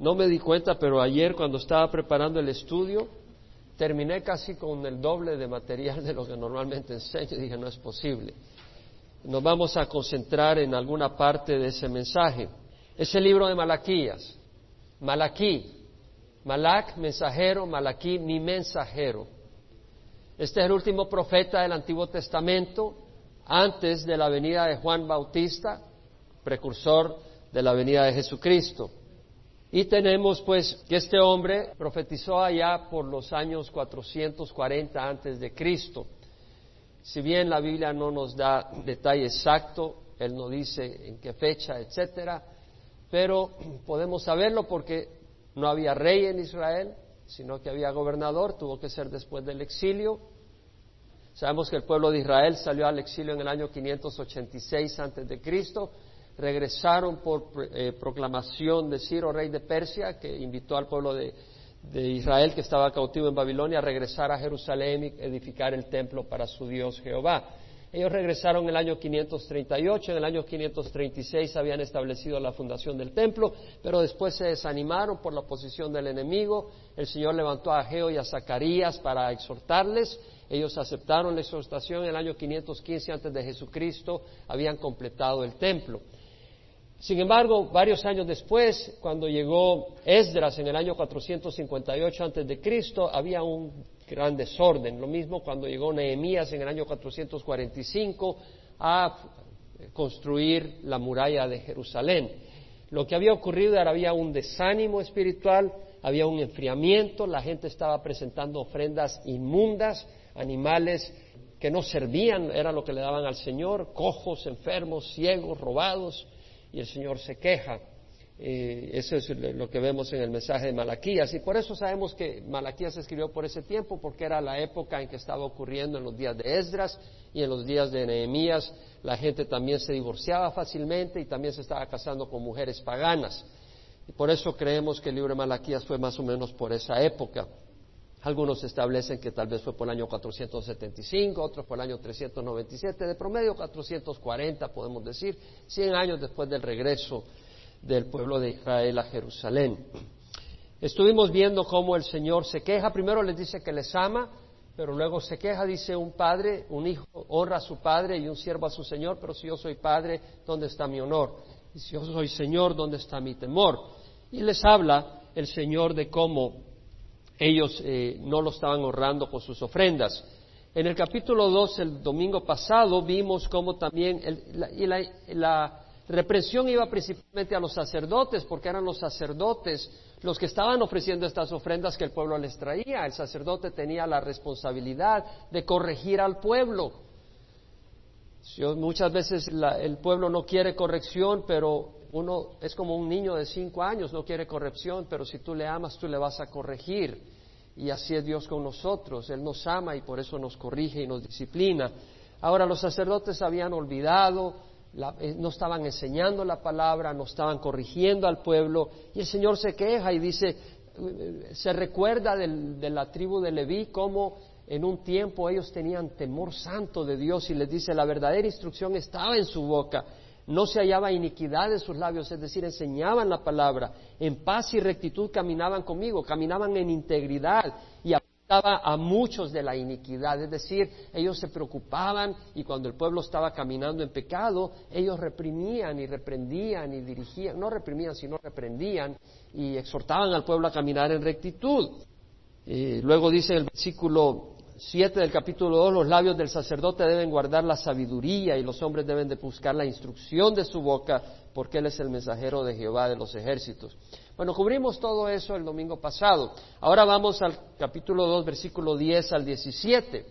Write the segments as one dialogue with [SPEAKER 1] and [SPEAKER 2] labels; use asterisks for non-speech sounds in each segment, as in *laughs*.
[SPEAKER 1] no me di cuenta, pero ayer cuando estaba preparando el estudio, terminé casi con el doble de material de lo que normalmente enseño dije, no es posible. Nos vamos a concentrar en alguna parte de ese mensaje. Es el libro de Malaquías. Malaquí. Malac, mensajero, Malaquí, mi mensajero. Este es el último profeta del Antiguo Testamento antes de la venida de Juan Bautista, precursor de la venida de Jesucristo. Y tenemos pues que este hombre profetizó allá por los años 440 antes de Cristo. Si bien la Biblia no nos da detalle exacto, él no dice en qué fecha, etcétera, pero podemos saberlo porque no había rey en Israel, sino que había gobernador, tuvo que ser después del exilio. Sabemos que el pueblo de Israel salió al exilio en el año 586 antes de Cristo regresaron por eh, proclamación de Ciro, rey de Persia, que invitó al pueblo de, Israel que estaba cautivo en Babilonia a regresar a Jerusalén y edificar el templo para su Dios Jehová. Ellos regresaron en el año 538, en el año 536 habían establecido la fundación del templo, pero después se desanimaron por la oposición del enemigo. El Señor levantó a Geo y a Zacarías para exhortarles. Ellos aceptaron la exhortación en el año 515 antes de Jesucristo, habían completado el templo. Sin embargo, varios años después, cuando llegó Esdras en el año 458 antes de Cristo, había un gran desorden. Lo mismo cuando llegó Nehemías en el año 445 a construir la muralla de Jerusalén. Lo que había ocurrido era había un desánimo espiritual, había un enfriamiento, la gente estaba presentando ofrendas inmundas, animales que no servían, era lo que le daban al Señor, cojos, enfermos, ciegos, robados y el Señor se queja. Eh, eso es lo que vemos en el mensaje de Malaquías. Y por eso sabemos que Malaquías escribió por ese tiempo, porque era la época en que estaba ocurriendo en los días de Esdras y en los días de Nehemías. La gente también se divorciaba fácilmente y también se estaba casando con mujeres paganas. Y por eso creemos que el libro de Malaquías fue más o menos por esa época. Algunos establecen que tal vez fue por el año 475, otros por el año 397, de promedio 440 podemos decir, 100 años después del regreso del pueblo de Israel a Jerusalén. Estuvimos viendo cómo el Señor se queja, primero les dice que les ama, pero luego se queja, dice un padre, un hijo honra a su padre y un siervo a su Señor, pero si yo soy padre, ¿dónde está mi honor? Y si yo soy Señor, ¿dónde está mi temor? Y les habla el Señor de cómo ellos eh, no lo estaban honrando con sus ofrendas. En el capítulo 2, el domingo pasado, vimos cómo también la, la, represión iba principalmente a los sacerdotes, porque eran los sacerdotes los que estaban ofreciendo estas ofrendas que el pueblo les traía. El sacerdote tenía la responsabilidad de corregir al pueblo. Muchas veces el pueblo no quiere corrección, pero uno es como un niño de cinco años, no quiere corrección, pero si tú le amas, tú le vas a corregir. Y así es Dios con nosotros. Él nos ama y por eso nos corrige y nos disciplina. Ahora, los sacerdotes habían olvidado, eh, no estaban enseñando la palabra, no estaban corrigiendo al pueblo. Y el Señor se queja y dice, eh, se recuerda de la tribu de Leví cómo en un tiempo ellos tenían temor santo de Dios y les dice, la verdadera instrucción estaba en su boca no se hallaba iniquidad en sus labios, es decir, enseñaban la palabra, en paz y rectitud caminaban conmigo, caminaban en integridad y apartaba a muchos de la iniquidad, es decir, ellos se preocupaban y cuando el pueblo estaba caminando en pecado, ellos reprimían y reprendían y dirigían, no reprimían, sino reprendían y exhortaban al pueblo a caminar en rectitud. Y luego dice el versículo 7 del capítulo 2, los labios del sacerdote deben guardar la sabiduría y los hombres deben de buscar la instrucción de su boca, porque él es el mensajero de Jehová de los ejércitos. Bueno, cubrimos todo eso el domingo pasado. Ahora vamos al capítulo 2, versículo 10 al 17.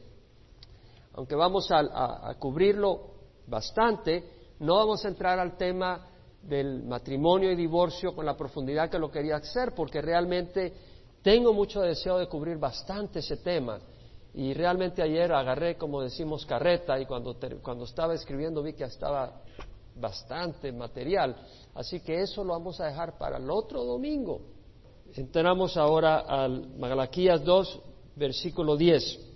[SPEAKER 1] Aunque vamos a, a cubrirlo bastante, no vamos a entrar al tema del matrimonio y divorcio con la profundidad que lo quería hacer, porque realmente tengo mucho deseo de cubrir bastante ese tema. Y realmente ayer agarré, como decimos, carreta y cuando, cuando estaba escribiendo vi que estaba bastante material. Así que eso lo vamos a dejar para el otro domingo. Entramos ahora al Malaquías 2, versículo 10.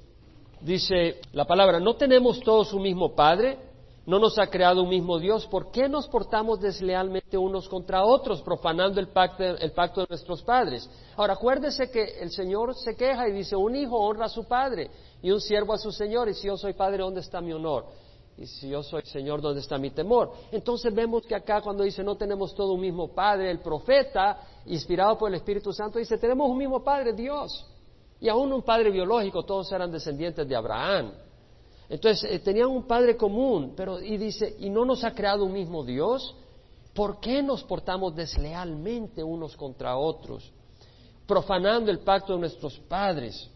[SPEAKER 1] Dice la palabra, ¿no tenemos todos un mismo Padre? No nos ha creado un mismo Dios, ¿por qué nos portamos deslealmente unos contra otros, profanando el pacto, el pacto de nuestros padres? Ahora, acuérdese que el Señor se queja y dice, un hijo honra a su padre y un siervo a su Señor, y si yo soy padre, ¿dónde está mi honor? Y si yo soy Señor, ¿dónde está mi temor? Entonces vemos que acá cuando dice no tenemos todo un mismo Padre, el profeta, inspirado por el Espíritu Santo, dice tenemos un mismo Padre, Dios. Y aún un Padre biológico, todos eran descendientes de Abraham. Entonces eh, tenían un Padre común, pero y dice, ¿y no nos ha creado un mismo Dios? ¿Por qué nos portamos deslealmente unos contra otros, profanando el pacto de nuestros padres?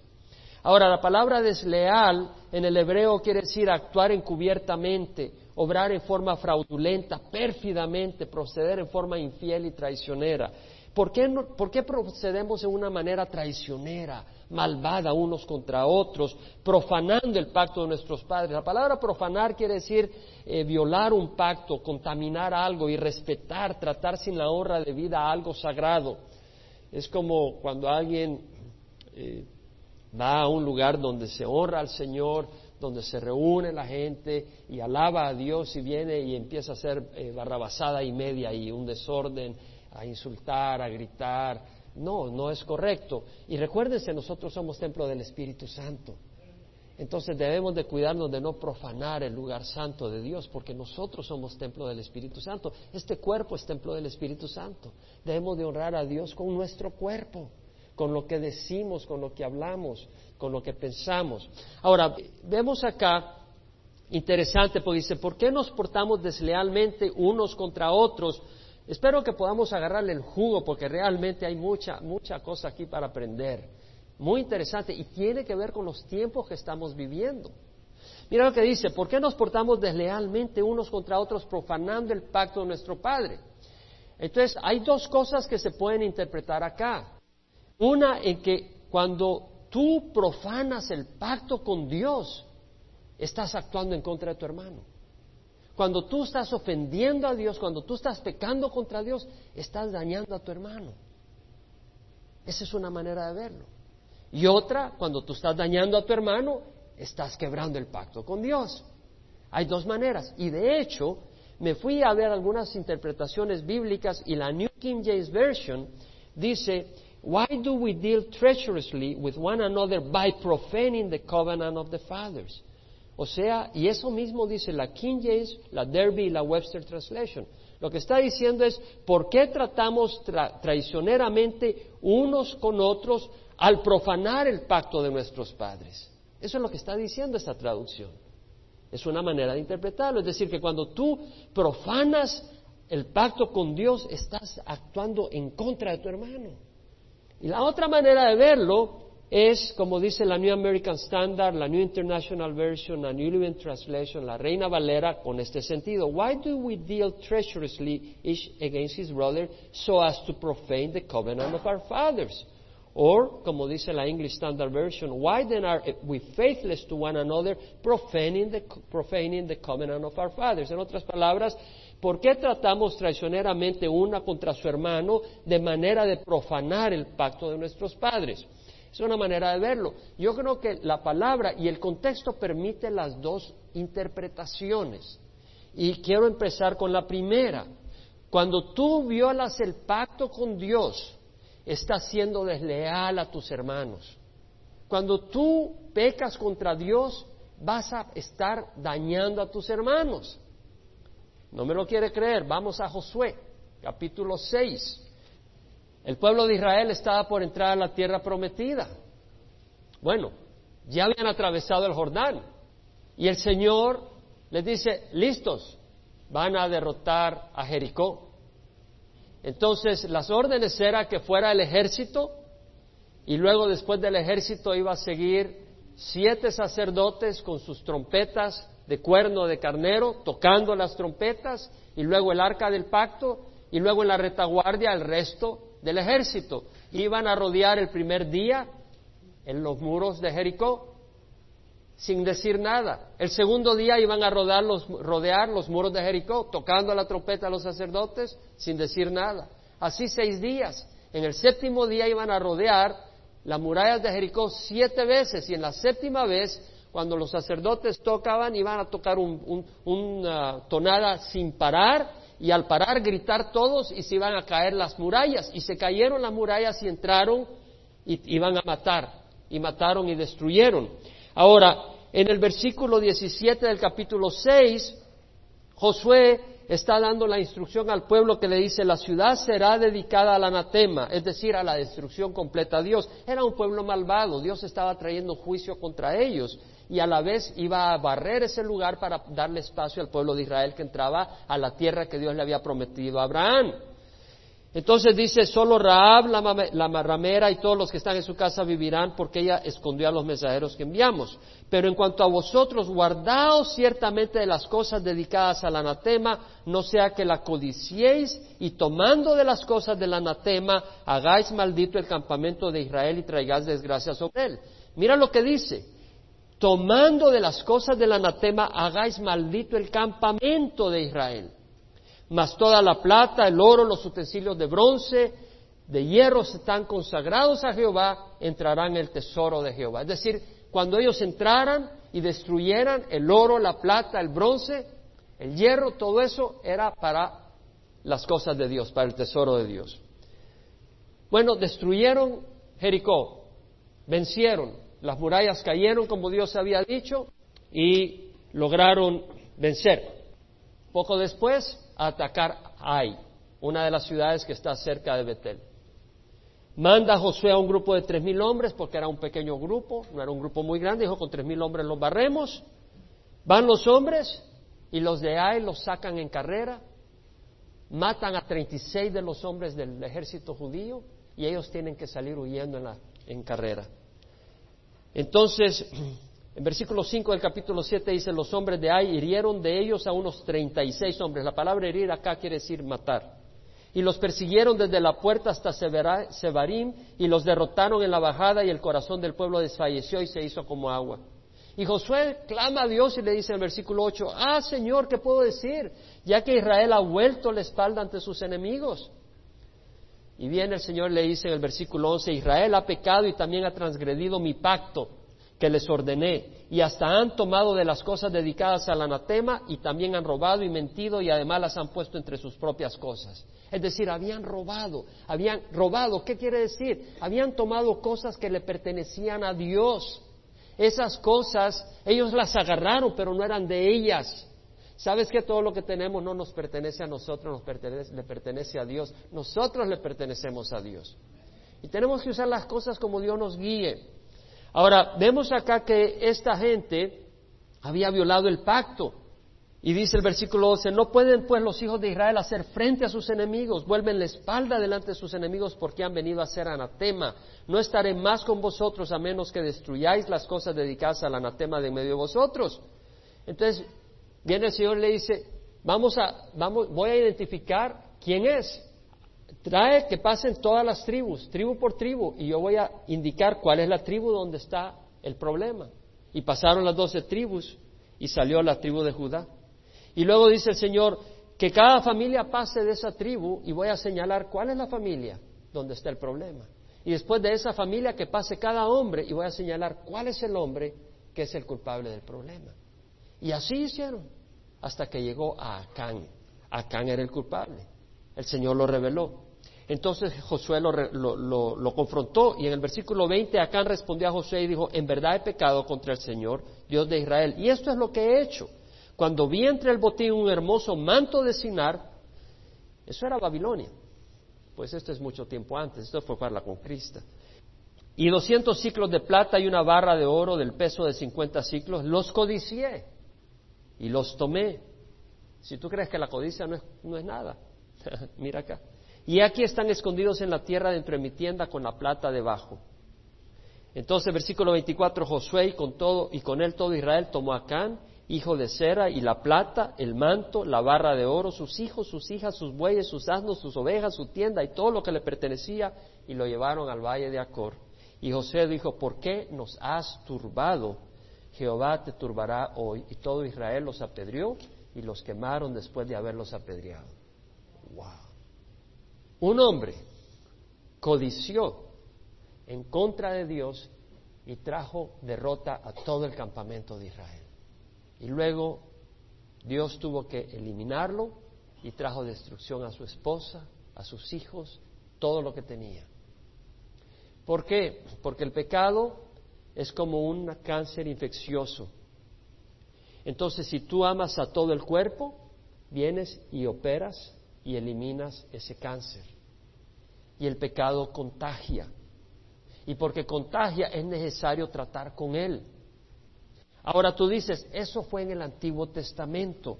[SPEAKER 1] Ahora, la palabra desleal en el hebreo quiere decir actuar encubiertamente, obrar en forma fraudulenta, pérfidamente, proceder en forma infiel y traicionera. ¿Por qué, ¿Por qué, procedemos en una manera traicionera, malvada unos contra otros, profanando el pacto de nuestros padres? La palabra profanar quiere decir eh, violar un pacto, contaminar algo, y respetar, tratar sin la honra de vida a algo sagrado. Es como cuando alguien eh, va a un lugar donde se honra al Señor, donde se reúne la gente y alaba a Dios y viene y empieza a hacer eh, barrabasada y media y un desorden, a insultar, a gritar. No, no es correcto. Y recuérdense, nosotros somos templo del Espíritu Santo. Entonces debemos de cuidarnos de no profanar el lugar santo de Dios, porque nosotros somos templo del Espíritu Santo. Este cuerpo es templo del Espíritu Santo. Debemos de honrar a Dios con nuestro cuerpo con lo que decimos, con lo que hablamos, con lo que pensamos. Ahora, vemos acá, interesante, porque dice, ¿por qué nos portamos deslealmente unos contra otros? Espero que podamos agarrarle el jugo, porque realmente hay mucha, mucha cosa aquí para aprender. Muy interesante, y tiene que ver con los tiempos que estamos viviendo. Mira lo que dice, ¿por qué nos portamos deslealmente unos contra otros, profanando el pacto de nuestro Padre? Entonces, hay dos cosas que se pueden interpretar acá. Una en que cuando tú profanas el pacto con Dios, estás actuando en contra de tu hermano. Cuando tú estás ofendiendo a Dios, cuando tú estás pecando contra Dios, estás dañando a tu hermano. Esa es una manera de verlo. Y otra, cuando tú estás dañando a tu hermano, estás quebrando el pacto con Dios. Hay dos maneras. Y de hecho, me fui a ver algunas interpretaciones bíblicas y la New King James Version dice Why do we deal treacherously with one another by profaning the covenant of the fathers? O sea, y eso mismo dice la King James, la Derby y la Webster Translation. Lo que está diciendo es, ¿por qué tratamos traicioneramente unos con otros al profanar el pacto de nuestros padres? Eso es lo que está diciendo esta traducción. Es una manera de interpretarlo. Es decir, que cuando tú profanas el pacto con Dios, estás actuando en contra de tu hermano. Y la otra manera de verlo es, como dice la New American Standard, la New International Version, la New Living Translation, la Reina Valera, con este sentido. Why do we deal treacherously each against his brother so as to profane the covenant of our fathers? Or, como dice la English Standard Version, why then are we faithless to one another, profaning the, profaning the covenant of our fathers? En otras palabras, ¿Por qué tratamos traicioneramente una contra su hermano de manera de profanar el pacto de nuestros padres? Es una manera de verlo. Yo creo que la palabra y el contexto permite las dos interpretaciones. Y quiero empezar con la primera. Cuando tú violas el pacto con Dios, estás siendo desleal a tus hermanos. Cuando tú pecas contra Dios, vas a estar dañando a tus hermanos. No me lo quiere creer. Vamos a Josué, capítulo 6. El pueblo de Israel estaba por entrar a la tierra prometida. Bueno, ya habían atravesado el Jordán. Y el Señor les dice, listos, van a derrotar a Jericó. Entonces las órdenes eran que fuera el ejército y luego después del ejército iba a seguir siete sacerdotes con sus trompetas de cuerno de carnero, tocando las trompetas, y luego el arca del pacto, y luego en la retaguardia el resto del ejército. Iban a rodear el primer día en los muros de Jericó, sin decir nada. El segundo día iban a rodear los, rodear los muros de Jericó, tocando la trompeta a los sacerdotes, sin decir nada. Así seis días. En el séptimo día iban a rodear las murallas de Jericó siete veces, y en la séptima vez Cuando los sacerdotes tocaban, iban a tocar una tonada sin parar y al parar gritar todos y se iban a caer las murallas. Y se cayeron las murallas y entraron y iban a matar. Y mataron y destruyeron. Ahora, en el versículo 17 del capítulo 6, Josué está dando la instrucción al pueblo que le dice, la ciudad será dedicada al anatema, es decir, a la destrucción completa. Dios era un pueblo malvado, Dios estaba trayendo juicio contra ellos y a la vez iba a barrer ese lugar para darle espacio al pueblo de Israel que entraba a la tierra que Dios le había prometido a Abraham. Entonces dice, solo Raab, la, la ramera y todos los que están en su casa vivirán porque ella escondió a los mensajeros que enviamos. Pero en cuanto a vosotros, guardaos ciertamente de las cosas dedicadas al anatema, no sea que la codiciéis y tomando de las cosas del anatema, hagáis maldito el campamento de Israel y traigáis desgracia sobre él. Mira lo que dice, tomando de las cosas del anatema, hagáis maldito el campamento de Israel mas toda la plata, el oro, los utensilios de bronce, de hierro están consagrados a Jehová, entrarán en el tesoro de Jehová. Es decir, cuando ellos entraran y destruyeran el oro, la plata, el bronce, el hierro, todo eso era para las cosas de Dios, para el tesoro de Dios. Bueno, destruyeron Jericó, vencieron, las murallas cayeron como Dios había dicho y lograron vencer. Poco después, a atacar Ai, una de las ciudades que está cerca de Betel. Manda Josué a un grupo de tres mil hombres, porque era un pequeño grupo, no era un grupo muy grande, dijo con tres mil hombres los barremos. Van los hombres y los de Ai los sacan en carrera, matan a 36 de los hombres del ejército judío y ellos tienen que salir huyendo en, la, en carrera. Entonces, *clears throat* en versículo 5 del capítulo 7 dice, los hombres de Ai hirieron de ellos a unos 36 hombres. La palabra herir acá quiere decir matar. Y los persiguieron desde la puerta hasta Sebarim y los derrotaron en la bajada y el corazón del pueblo desfalleció y se hizo como agua. Y Josué clama a Dios y le dice en el versículo 8, ah Señor, ¿qué puedo decir? Ya que Israel ha vuelto la espalda ante sus enemigos. Y viene el Señor le dice en el versículo 11, Israel ha pecado y también ha transgredido mi pacto que les ordené, y hasta han tomado de las cosas dedicadas al anatema y también han robado y mentido y además las han puesto entre sus propias cosas. Es decir, habían robado, habían robado, ¿qué quiere decir? Habían tomado cosas que le pertenecían a Dios. Esas cosas, ellos las agarraron, pero no eran de ellas. ¿Sabes que todo lo que tenemos no nos pertenece a nosotros, nos pertenece, le pertenece a Dios? Nosotros le pertenecemos a Dios. Y tenemos que usar las cosas como Dios nos guíe. Ahora, vemos acá que esta gente había violado el pacto. Y dice el versículo 12, no pueden pues los hijos de Israel hacer frente a sus enemigos, vuelven la espalda delante de sus enemigos porque han venido a ser anatema. No estaré más con vosotros a menos que destruyáis las cosas dedicadas al anatema de medio de vosotros. Entonces, viene el Señor y le dice, vamos a, vamos, voy a identificar quién es trae que pasen todas las tribus, tribu por tribu, y yo voy a indicar cuál es la tribu donde está el problema. Y pasaron las doce tribus y salió la tribu de Judá. Y luego dice el Señor que cada familia pase de esa tribu y voy a señalar cuál es la familia donde está el problema. Y después de esa familia que pase cada hombre y voy a señalar cuál es el hombre que es el culpable del problema. Y así hicieron hasta que llegó a Acán. Acán era el culpable. El Señor lo reveló. Entonces Josué lo, confrontó y en el versículo 20 Acán respondió a Josué y dijo, en verdad he pecado contra el Señor, Dios de Israel, y esto es lo que he hecho. Cuando vi entre el botín un hermoso manto de Sinar, eso era Babilonia, pues esto es mucho tiempo antes, esto fue para la conquista. Y doscientos ciclos de plata y una barra de oro del peso de cincuenta ciclos, los codicié y los tomé. Si tú crees que la codicia no es, no es nada, *laughs* mira acá. Y aquí están escondidos en la tierra dentro de mi tienda con la plata debajo. Entonces, versículo 24, Josué y con todo y con él todo Israel tomó a Can, hijo de Sera, y la plata, el manto, la barra de oro, sus hijos, sus hijas, sus bueyes, sus asnos, sus ovejas, su tienda y todo lo que le pertenecía, y lo llevaron al valle de Acor. Y José dijo, ¿por qué nos has turbado? Jehová te turbará hoy. Y todo Israel los apedreó y los quemaron después de haberlos apedreado. Wow. Un hombre codició en contra de Dios y trajo derrota a todo el campamento de Israel. Y luego Dios tuvo que eliminarlo y trajo destrucción a su esposa, a sus hijos, todo lo que tenía. ¿Por qué? Porque el pecado es como un cáncer infeccioso. Entonces, si tú amas a todo el cuerpo, vienes y operas y eliminas ese cáncer. Y el pecado contagia. Y porque contagia es necesario tratar con él. Ahora tú dices, eso fue en el Antiguo Testamento.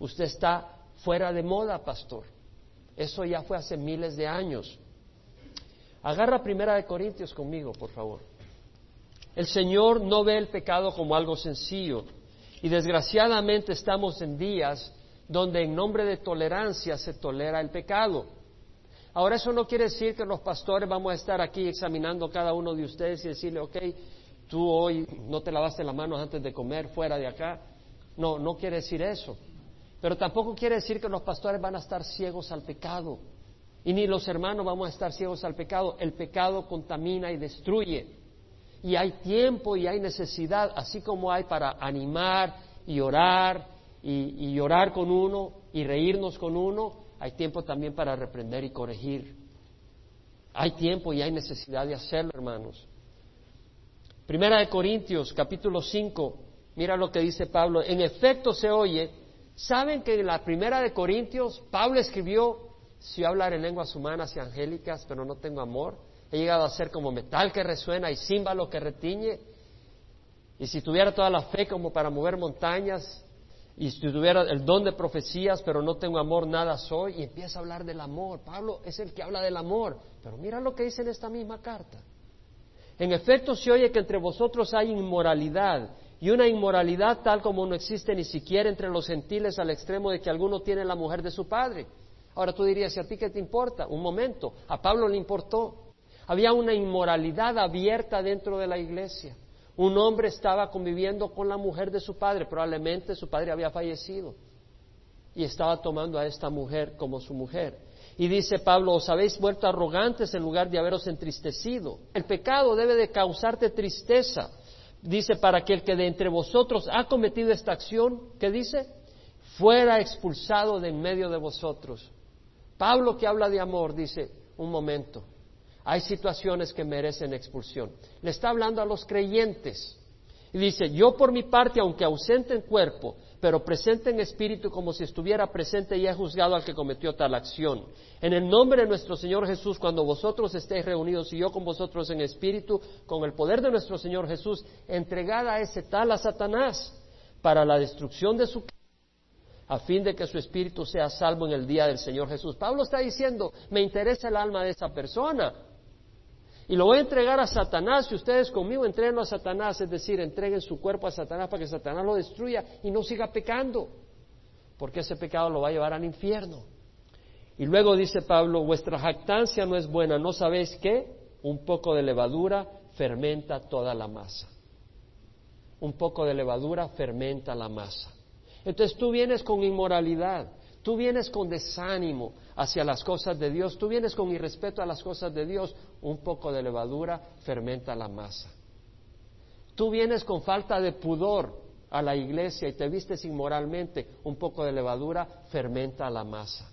[SPEAKER 1] Usted está fuera de moda, pastor. Eso ya fue hace miles de años. Agarra Primera de Corintios conmigo, por favor. El Señor no ve el pecado como algo sencillo. Y desgraciadamente estamos en días donde en nombre de tolerancia se tolera el pecado. Ahora eso no quiere decir que los pastores vamos a estar aquí examinando cada uno de ustedes y decirle, ok, tú hoy no te lavaste las manos antes de comer fuera de acá. No, no quiere decir eso. Pero tampoco quiere decir que los pastores van a estar ciegos al pecado. Y ni los hermanos vamos a estar ciegos al pecado. El pecado contamina y destruye. Y hay tiempo y hay necesidad, así como hay para animar y orar y, llorar con uno y reírnos con uno, hay tiempo también para reprender y corregir. Hay tiempo y hay necesidad de hacerlo, hermanos. Primera de Corintios, capítulo 5, mira lo que dice Pablo. En efecto se oye ¿Saben que en la primera de Corintios Pablo escribió, si hablar en lenguas humanas y angélicas, pero no tengo amor? He llegado a ser como metal que resuena y címbalo que retiñe. Y si tuviera toda la fe como para mover montañas, y si tuviera el don de profecías, pero no tengo amor, nada soy, y empieza a hablar del amor. Pablo es el que habla del amor, pero mira lo que dice en esta misma carta. En efecto se oye que entre vosotros hay inmoralidad y una inmoralidad tal como no existe ni siquiera entre los gentiles al extremo de que alguno tiene la mujer de su padre. Ahora tú dirías, ¿y a ti qué te importa? Un momento, a Pablo le importó. Había una inmoralidad abierta dentro de la iglesia. Un hombre estaba conviviendo con la mujer de su padre, probablemente su padre había fallecido y estaba tomando a esta mujer como su mujer. Y dice Pablo, os habéis vuelto arrogantes en lugar de haberos entristecido. El pecado debe de causarte tristeza dice, para que el que de entre vosotros ha cometido esta acción, ¿qué dice? Fuera expulsado de en medio de vosotros. Pablo que habla de amor dice, un momento, hay situaciones que merecen expulsión. Le está hablando a los creyentes. Y dice, yo por mi parte, aunque ausente en cuerpo, pero presente en espíritu como si estuviera presente y he juzgado al que cometió tal acción. En el nombre de nuestro Señor Jesús, cuando vosotros estéis reunidos y yo con vosotros en espíritu, con el poder de nuestro Señor Jesús, entregad a ese tal a Satanás para la destrucción de su a fin de que su espíritu sea salvo en el día del Señor Jesús. Pablo está diciendo, me interesa el alma de esa persona, y lo voy a entregar a Satanás. Si ustedes conmigo entreguen a Satanás, es decir, entreguen su cuerpo a Satanás para que Satanás lo destruya y no siga pecando, porque ese pecado lo va a llevar al infierno. Y luego dice Pablo, vuestra jactancia no es buena, ¿no sabéis qué? Un poco de levadura fermenta toda la masa. Un poco de levadura fermenta la masa. Entonces tú vienes con inmoralidad, tú vienes con desánimo, hacia las cosas de Dios, tú vienes con irrespeto a las cosas de Dios, un poco de levadura fermenta la masa. Tú vienes con falta de pudor a la iglesia y te vistes inmoralmente, un poco de levadura fermenta la masa.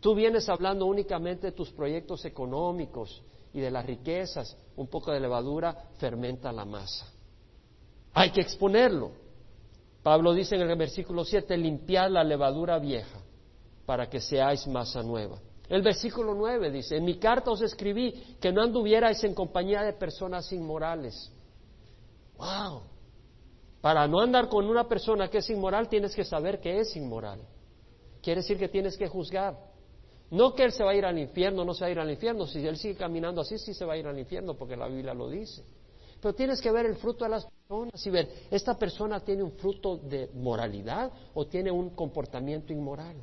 [SPEAKER 1] Tú vienes hablando únicamente de tus proyectos económicos y de las riquezas, un poco de levadura fermenta la masa. Hay que exponerlo. Pablo dice en el versículo 7, limpiar la levadura vieja para que seáis masa nueva. El versículo 9 dice, en mi carta os escribí que no anduvierais en compañía de personas inmorales. ¡Wow! Para no andar con una persona que es inmoral tienes que saber que es inmoral. Quiere decir que tienes que juzgar. No que él se va a ir al infierno, no se va a ir al infierno. Si él sigue caminando así, sí se va a ir al infierno porque la Biblia lo dice. Pero tienes que ver el fruto de las personas y ver, ¿esta persona tiene un fruto de moralidad o tiene un comportamiento inmoral?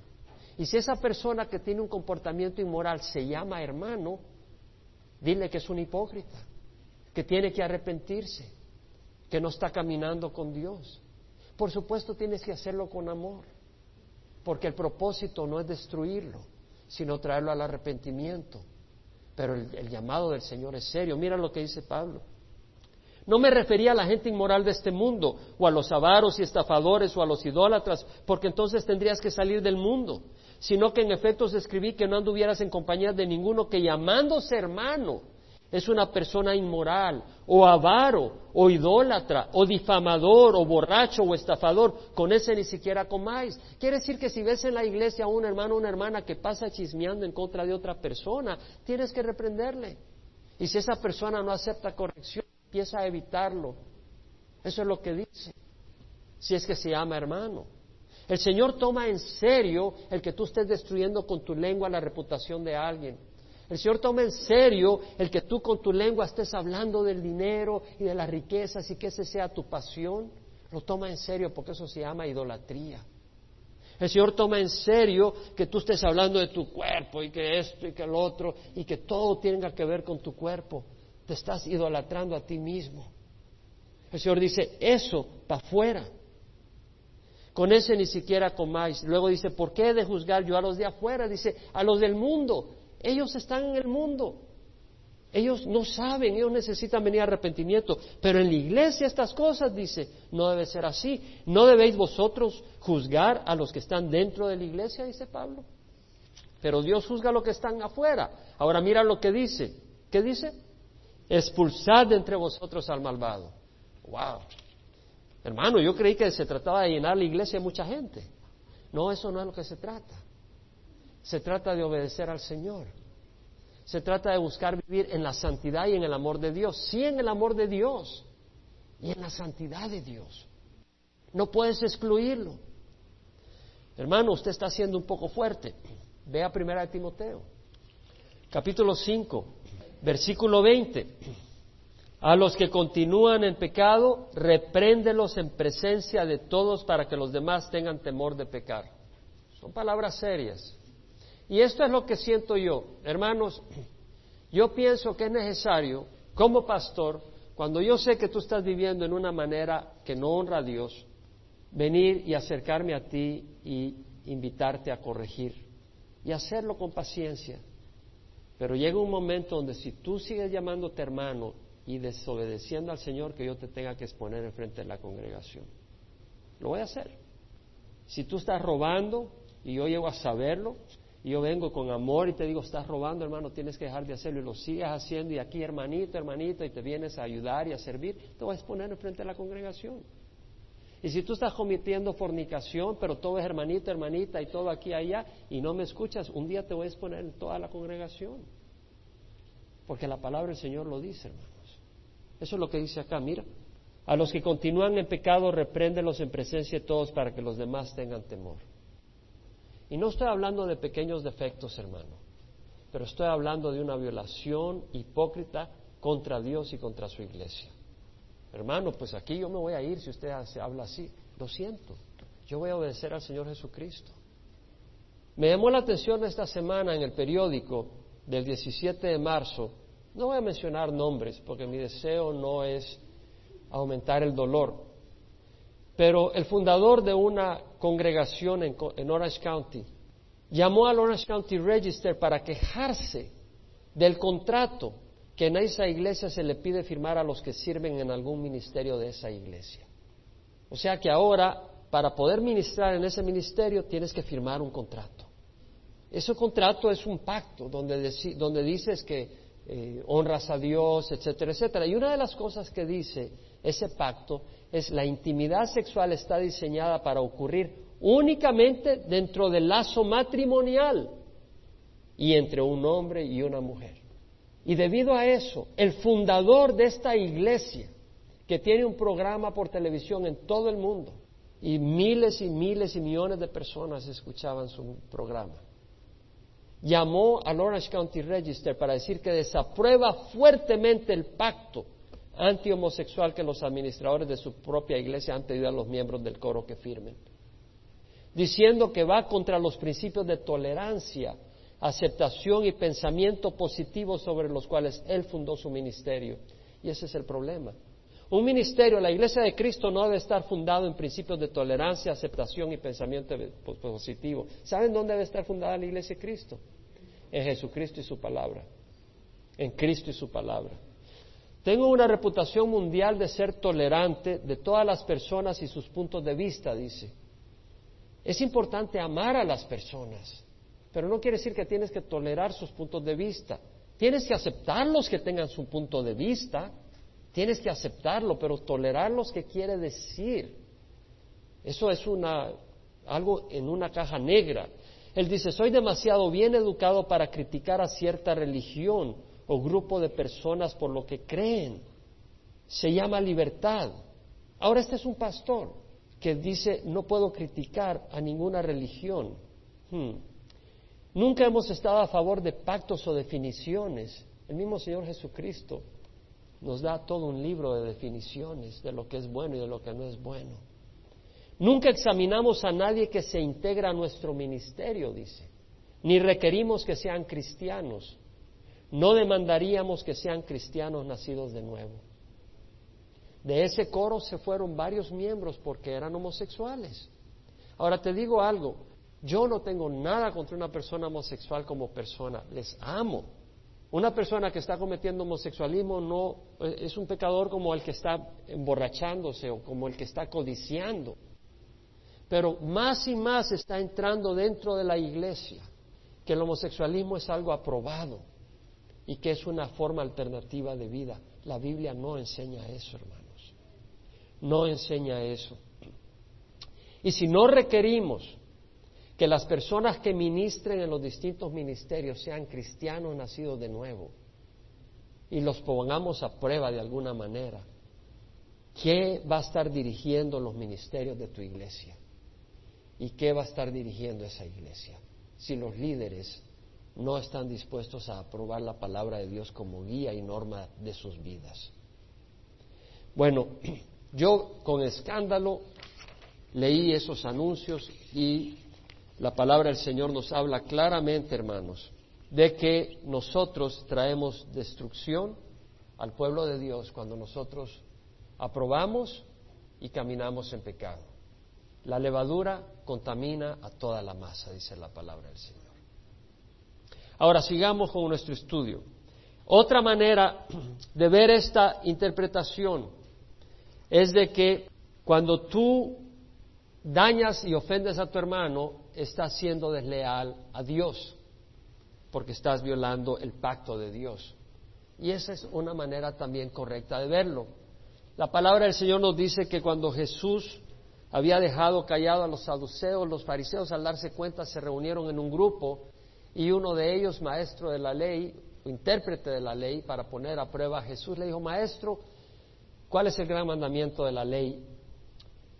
[SPEAKER 1] Y si esa persona que tiene un comportamiento inmoral se llama hermano, dile que es un hipócrita, que tiene que arrepentirse, que no está caminando con Dios. Por supuesto tienes que hacerlo con amor, porque el propósito no es destruirlo, sino traerlo al arrepentimiento. Pero el, llamado del Señor es serio. Mira lo que dice Pablo. No me refería a la gente inmoral de este mundo, o a los avaros y estafadores, o a los idólatras, porque entonces tendrías que salir del mundo, sino que en efecto os escribí que no anduvieras en compañía de ninguno que llamándose hermano es una persona inmoral, o avaro, o idólatra, o difamador, o borracho, o estafador, con ese ni siquiera comáis. Quiere decir que si ves en la iglesia a un hermano o una hermana que pasa chismeando en contra de otra persona, tienes que reprenderle. Y si esa persona no acepta corrección, empieza a evitarlo. Eso es lo que dice. Si es que se llama hermano. El Señor toma en serio el que tú estés destruyendo con tu lengua la reputación de alguien. El Señor toma en serio el que tú con tu lengua estés hablando del dinero y de las riquezas y que ese sea tu pasión. Lo toma en serio porque eso se llama idolatría. El Señor toma en serio que tú estés hablando de tu cuerpo y que esto y que lo otro y que todo tenga que ver con tu cuerpo. Te estás idolatrando a ti mismo. El Señor dice, eso para afuera. Con ese ni siquiera comáis. Luego dice, ¿por qué he de juzgar yo a los de afuera? Dice, a los del mundo. Ellos están en el mundo. Ellos no saben, ellos necesitan venir a arrepentimiento. Pero en la iglesia estas cosas, dice, no debe ser así. ¿No debéis vosotros juzgar a los que están dentro de la iglesia? Dice Pablo. Pero Dios juzga a los que están afuera. Ahora mira lo que dice. ¿Qué dice? Expulsad de entre vosotros al malvado. ¡Wow! Hermano, yo creí que se trataba de llenar la iglesia de mucha gente. No, eso no es lo que se trata. Se trata de obedecer al Señor. Se trata de buscar vivir en la santidad y en el amor de Dios. Sí, en el amor de Dios y en la santidad de Dios. No puedes excluirlo. Hermano, usted está siendo un poco fuerte. Vea primera de Timoteo, capítulo 5, versículo 20. A los que continúan en pecado, repréndelos en presencia de todos para que los demás tengan temor de pecar. Son palabras serias. Y esto es lo que siento yo. Hermanos, yo pienso que es necesario, como pastor, cuando yo sé que tú estás viviendo en una manera que no honra a Dios, venir y acercarme a ti y invitarte a corregir y hacerlo con paciencia. Pero llega un momento donde si tú sigues llamándote hermano y desobedeciendo al Señor, que yo te tenga que exponer en frente de la congregación. Lo voy a hacer. Si tú estás robando y yo llego a saberlo, y yo vengo con amor y te digo, estás robando, hermano, tienes que dejar de hacerlo y lo sigues haciendo y aquí, hermanito, hermanito, y te vienes a ayudar y a servir, te voy a exponer enfrente de la congregación. Y si tú estás cometiendo fornicación, pero todo es hermanito, hermanita y todo aquí allá, y no me escuchas, un día te voy a exponer en toda la congregación. Porque la palabra del Señor lo dice, hermanos. Eso es lo que dice acá, mira. A los que continúan en pecado, repréndelos en presencia de todos para que los demás tengan temor. Y no estoy hablando de pequeños defectos, hermano, pero estoy hablando de una violación hipócrita contra Dios y contra su iglesia. Hermano, pues aquí yo me voy a ir si usted habla así. Lo siento, yo voy a obedecer al Señor Jesucristo. Me llamó la atención esta semana en el periódico del 17 de marzo, no voy a mencionar nombres porque mi deseo no es aumentar el dolor, pero el fundador de una congregación en, Orange County llamó al Orange County Register para quejarse del contrato que en esa iglesia se le pide firmar a los que sirven en algún ministerio de esa iglesia. O sea que ahora, para poder ministrar en ese ministerio, tienes que firmar un contrato. Ese contrato es un pacto donde, donde dices que eh, honras a Dios, etcétera, etcétera. Y una de las cosas que dice ese pacto es la intimidad sexual está diseñada para ocurrir únicamente dentro del lazo matrimonial y entre un hombre y una mujer. Y debido a eso, el fundador de esta iglesia, que tiene un programa por televisión en todo el mundo, y miles y miles y millones de personas escuchaban su programa, llamó al Orange County Register para decir que desaprueba fuertemente el pacto anti-homosexual que los administradores de su propia iglesia han pedido a los miembros del coro que firmen, diciendo que va contra los principios de tolerancia, aceptación y pensamiento positivo sobre los cuales él fundó su ministerio. Y ese es el problema. Un ministerio, la iglesia de Cristo no debe estar fundado en principios de tolerancia, aceptación y pensamiento positivo. ¿Saben dónde debe estar fundada la iglesia de Cristo? En Jesucristo y su palabra. En Cristo y su palabra. Tengo una reputación mundial de ser tolerante de todas las personas y sus puntos de vista, dice. Es importante amar a las personas, pero no quiere decir que tienes que tolerar sus puntos de vista. Tienes que aceptarlos que tengan su punto de vista, tienes que aceptarlo, pero tolerarlos, ¿qué quiere decir? Eso es una, algo en una caja negra. Él dice, soy demasiado bien educado para criticar a cierta religión o grupo de personas por lo que creen. Se llama libertad. Ahora este es un pastor que dice, no puedo criticar a ninguna religión. Hmm. Nunca hemos estado a favor de pactos o definiciones. El mismo Señor Jesucristo nos da todo un libro de definiciones de lo que es bueno y de lo que no es bueno. Nunca examinamos a nadie que se integra a nuestro ministerio, dice, ni requerimos que sean cristianos. No demandaríamos que sean cristianos nacidos de nuevo. De ese coro se fueron varios miembros porque eran homosexuales. Ahora te digo algo, yo no tengo nada contra una persona homosexual como persona, les amo. Una persona que está cometiendo homosexualismo no es un pecador como el que está emborrachándose o como el que está codiciando. Pero más y más está entrando dentro de la iglesia que el homosexualismo es algo aprobado y que es una forma alternativa de vida. La Biblia no enseña eso, hermanos. No enseña eso. Y si no requerimos que las personas que ministren en los distintos ministerios sean cristianos nacidos de nuevo y los pongamos a prueba de alguna manera. ¿Qué va a estar dirigiendo los ministerios de tu iglesia? ¿Y qué va a estar dirigiendo esa iglesia? Si los líderes no están dispuestos a aprobar la palabra de Dios como guía y norma de sus vidas. Bueno, *clears throat* yo con escándalo leí esos anuncios y la palabra del Señor nos habla claramente, hermanos, de que nosotros traemos destrucción al pueblo de Dios cuando nosotros aprobamos y caminamos en pecado. La levadura contamina a toda la masa, dice la palabra del Señor. Ahora sigamos con nuestro estudio. Otra manera de ver esta interpretación es de que cuando tú dañas y ofendes a tu hermano, estás siendo desleal a Dios, porque estás violando el pacto de Dios. Y esa es una manera también correcta de verlo. La palabra del Señor nos dice que cuando Jesús había dejado callado a los saduceos, los fariseos al darse cuenta se reunieron en un grupo y uno de ellos, maestro de la ley, intérprete de la ley, para poner a prueba a Jesús, le dijo, maestro, ¿cuál es el gran mandamiento de la ley?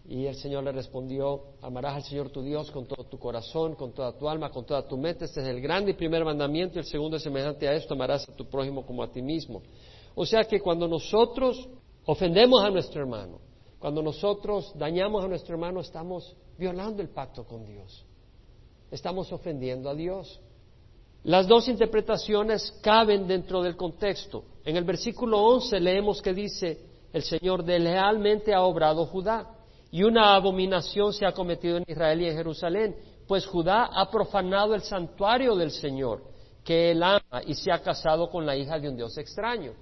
[SPEAKER 1] Y el Señor le respondió, amarás al Señor tu Dios con todo tu corazón, con toda tu alma, con toda tu mente. Este es el grande y primer mandamiento y el segundo es semejante a esto, amarás a tu prójimo como a ti mismo. O sea que cuando nosotros ofendemos a nuestro hermano, cuando nosotros dañamos a nuestro hermano, estamos violando el pacto con Dios. Estamos ofendiendo a Dios. Las dos interpretaciones caben dentro del contexto. En el versículo 11 leemos que dice, el Señor de lealmente ha obrado Judá y una abominación se ha cometido en Israel y en Jerusalén, pues Judá ha profanado el santuario del Señor, que él ama, y se ha casado con la hija de un Dios extraño.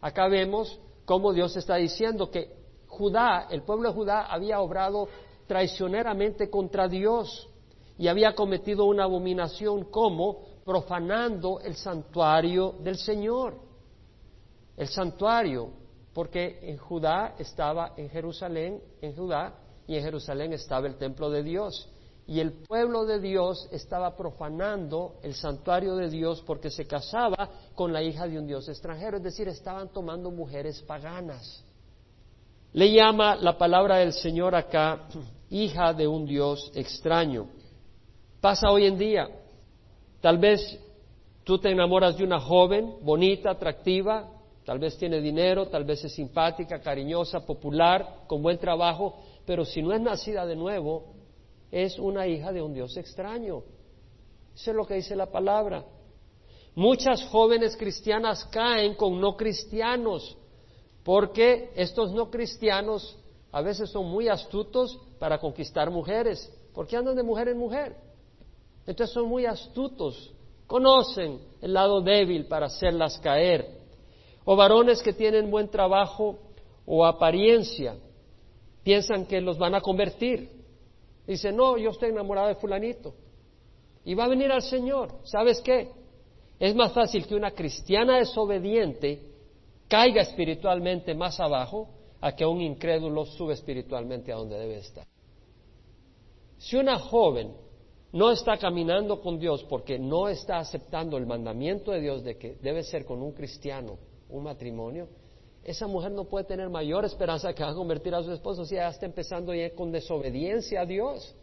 [SPEAKER 1] Acá vemos cómo Dios está diciendo que Judá, el pueblo de Judá, había obrado traicioneramente contra Dios y había cometido una abominación como profanando el santuario del Señor. El santuario porque en Judá estaba en Jerusalén, en Judá, y en Jerusalén estaba el templo de Dios. Y el pueblo de Dios estaba profanando el santuario de Dios porque se casaba con la hija de un Dios extranjero, es decir, estaban tomando mujeres paganas. Le llama la palabra del Señor acá hija de un Dios extraño. Pasa hoy en día. Tal vez tú te enamoras de una joven, bonita, atractiva, Tal vez tiene dinero, tal vez es simpática, cariñosa, popular, con buen trabajo, pero si no es nacida de nuevo, es una hija de un Dios extraño. Eso es lo que dice la palabra. Muchas jóvenes cristianas caen con no cristianos, porque estos no cristianos a veces son muy astutos para conquistar mujeres, porque andan de mujer en mujer. Entonces son muy astutos, conocen el lado débil para hacerlas caer. O varones que tienen buen trabajo o apariencia, piensan que los van a convertir. Dice, no, yo estoy enamorado de fulanito. Y va a venir al Señor. ¿Sabes qué? Es más fácil que una cristiana desobediente caiga espiritualmente más abajo a que un incrédulo sube espiritualmente a donde debe estar. Si una joven no está caminando con Dios porque no está aceptando el mandamiento de Dios de que debe ser con un cristiano un matrimonio, esa mujer no puede tener mayor esperanza que va a convertir a su esposo si ya está empezando ya con desobediencia a Dios.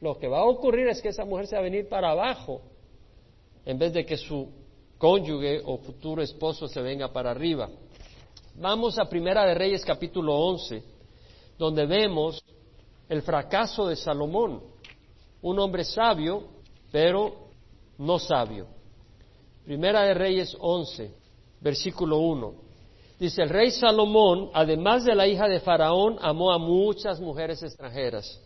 [SPEAKER 1] Lo que va a ocurrir es que esa mujer se va a venir para abajo en vez de que su cónyuge o futuro esposo se venga para arriba. Vamos a Primera de Reyes capítulo 11, donde vemos el fracaso de Salomón, un hombre sabio, pero no sabio. Primera de Reyes 11, versículo 1. Dice, el rey Salomón, además de la hija de Faraón, amó a muchas mujeres extranjeras,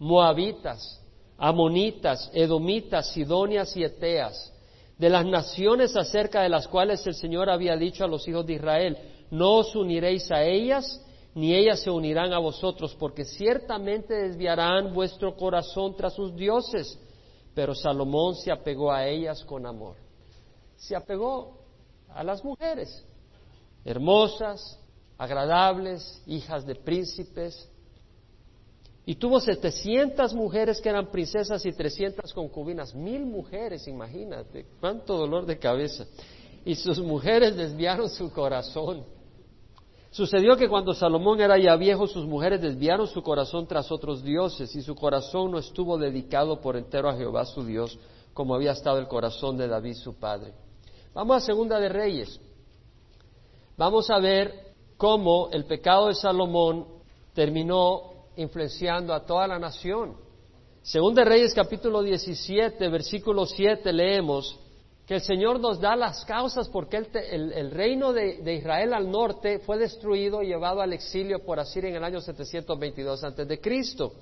[SPEAKER 1] moabitas, amonitas, edomitas, sidonias y eteas, de las naciones acerca de las cuales el Señor había dicho a los hijos de Israel, no os uniréis a ellas, ni ellas se unirán a vosotros, porque ciertamente desviarán vuestro corazón tras sus dioses. Pero Salomón se apegó a ellas con amor. Se apegó a las mujeres, hermosas, agradables, hijas de príncipes. Y tuvo 700 mujeres que eran princesas y 300 concubinas. Mil mujeres, imagínate, cuánto dolor de cabeza. Y sus mujeres desviaron su corazón. Sucedió que cuando Salomón era ya viejo, sus mujeres desviaron su corazón tras otros dioses y su corazón no estuvo dedicado por entero a Jehová su Dios, como había estado el corazón de David su padre. Vamos a Segunda de Reyes. Vamos a ver cómo el pecado de Salomón terminó influenciando a toda la nación. Segunda de Reyes capítulo 17, versículo 7 leemos, que el Señor nos da las causas porque el, reino de, Israel al norte fue destruido y llevado al exilio por Asiria en el año 722 antes de Cristo.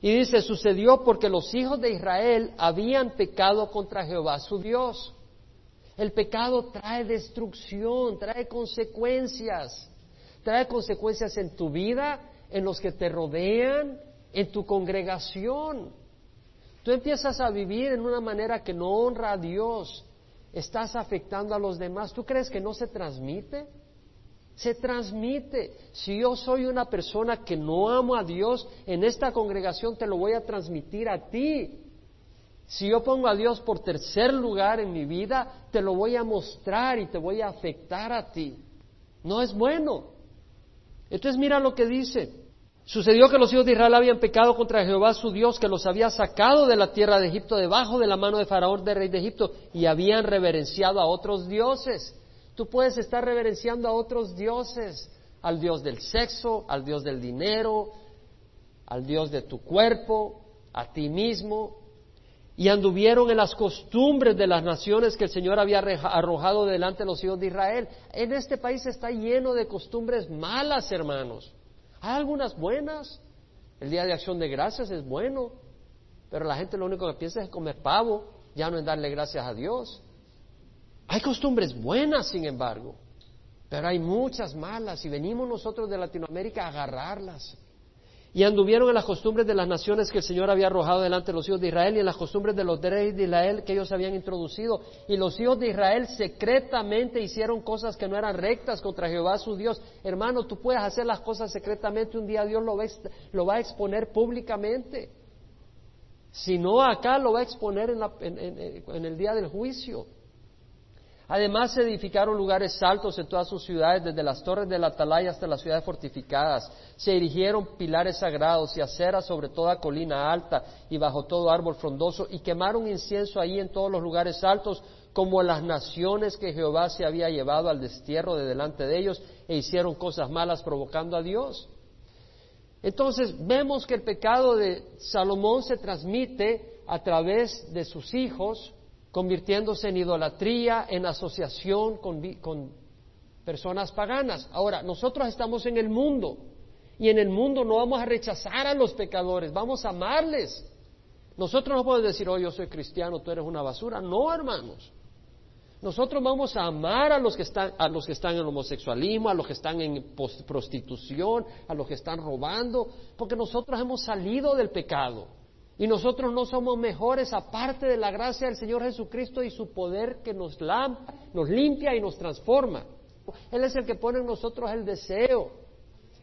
[SPEAKER 1] Y dice, sucedió porque los hijos de Israel habían pecado contra Jehová su Dios. El pecado trae destrucción, trae consecuencias, trae consecuencias en tu vida, en los que te rodean, en tu congregación. Tú empiezas a vivir en una manera que no honra a Dios, estás afectando a los demás. ¿Tú crees que no se transmite? Se transmite. Si yo soy una persona que no amo a Dios, en esta congregación te lo voy a transmitir a ti. Si yo pongo a Dios por tercer lugar en mi vida, te lo voy a mostrar y te voy a afectar a ti. No es bueno. Entonces mira lo que dice. Sucedió que los hijos de Israel habían pecado contra Jehová su Dios, que los había sacado de la tierra de Egipto, debajo de la mano de Faraón, de rey de Egipto, y habían reverenciado a otros dioses. Tú puedes estar reverenciando a otros dioses, al Dios del sexo, al Dios del dinero, al Dios de tu cuerpo, a ti mismo, y anduvieron en las costumbres de las naciones que el Señor había arrojado delante de los hijos de Israel. En este país está lleno de costumbres malas, hermanos. Hay algunas buenas. El Día de Acción de Gracias es bueno, pero la gente lo único que piensa es comer pavo, ya no en darle gracias a Dios. Hay costumbres buenas, sin embargo, pero hay muchas malas y venimos nosotros de Latinoamérica a agarrarlas y anduvieron en las costumbres de las naciones que el Señor había arrojado delante de los hijos de Israel y en las costumbres de los reyes de Israel que ellos habían introducido. Y los hijos de Israel secretamente hicieron cosas que no eran rectas contra Jehová su Dios. Hermano, tú puedes hacer las cosas secretamente, un día Dios lo va, lo va a exponer públicamente. Si no, acá lo va a exponer en el día del juicio. Además se edificaron lugares altos en todas sus ciudades, desde las torres de la atalaya hasta las ciudades fortificadas. Se erigieron pilares sagrados y aceras sobre toda colina alta y bajo todo árbol frondoso, y quemaron incienso ahí en todos los lugares altos, como las naciones que Jehová se había llevado al destierro de delante de ellos, e hicieron cosas malas provocando a Dios. Entonces vemos que el pecado de Salomón se transmite a través de sus hijos, convirtiéndose en idolatría, en asociación con, personas paganas. Ahora, nosotros estamos en el mundo y en el mundo no vamos a rechazar a los pecadores, vamos a amarles. Nosotros no podemos decir, oh, yo soy cristiano, tú eres una basura. No, hermanos. Nosotros vamos a amar a los que están, a los que están en homosexualismo, a los que están en prostitución, a los que están robando, porque nosotros hemos salido del pecado. Y nosotros no somos mejores aparte de la gracia del Señor Jesucristo y su poder que nos, nos limpia y nos transforma. Él es el que pone en nosotros el deseo.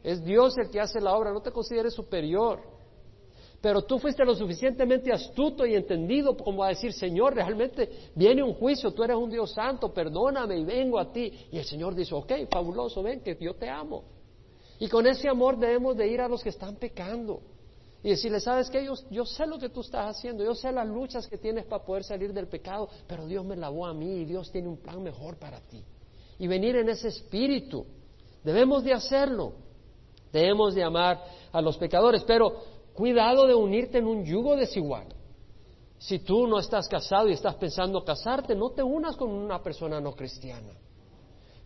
[SPEAKER 1] Es Dios el que hace la obra. No te consideres superior. Pero tú fuiste lo suficientemente astuto y entendido como a decir, Señor, realmente viene un juicio, tú eres un Dios santo, perdóname y vengo a ti. Y el Señor dice, ok, fabuloso, ven que yo te amo. Y con ese amor debemos de ir a los que están pecando y decirle, ¿sabes qué? Yo, yo sé lo que tú estás haciendo, yo sé las luchas que tienes para poder salir del pecado, pero Dios me lavó a mí y Dios tiene un plan mejor para ti. Y venir en ese espíritu. Debemos de hacerlo. Debemos de amar a los pecadores, pero cuidado de unirte en un yugo desigual. Si tú no estás casado y estás pensando casarte, no te unas con una persona no cristiana.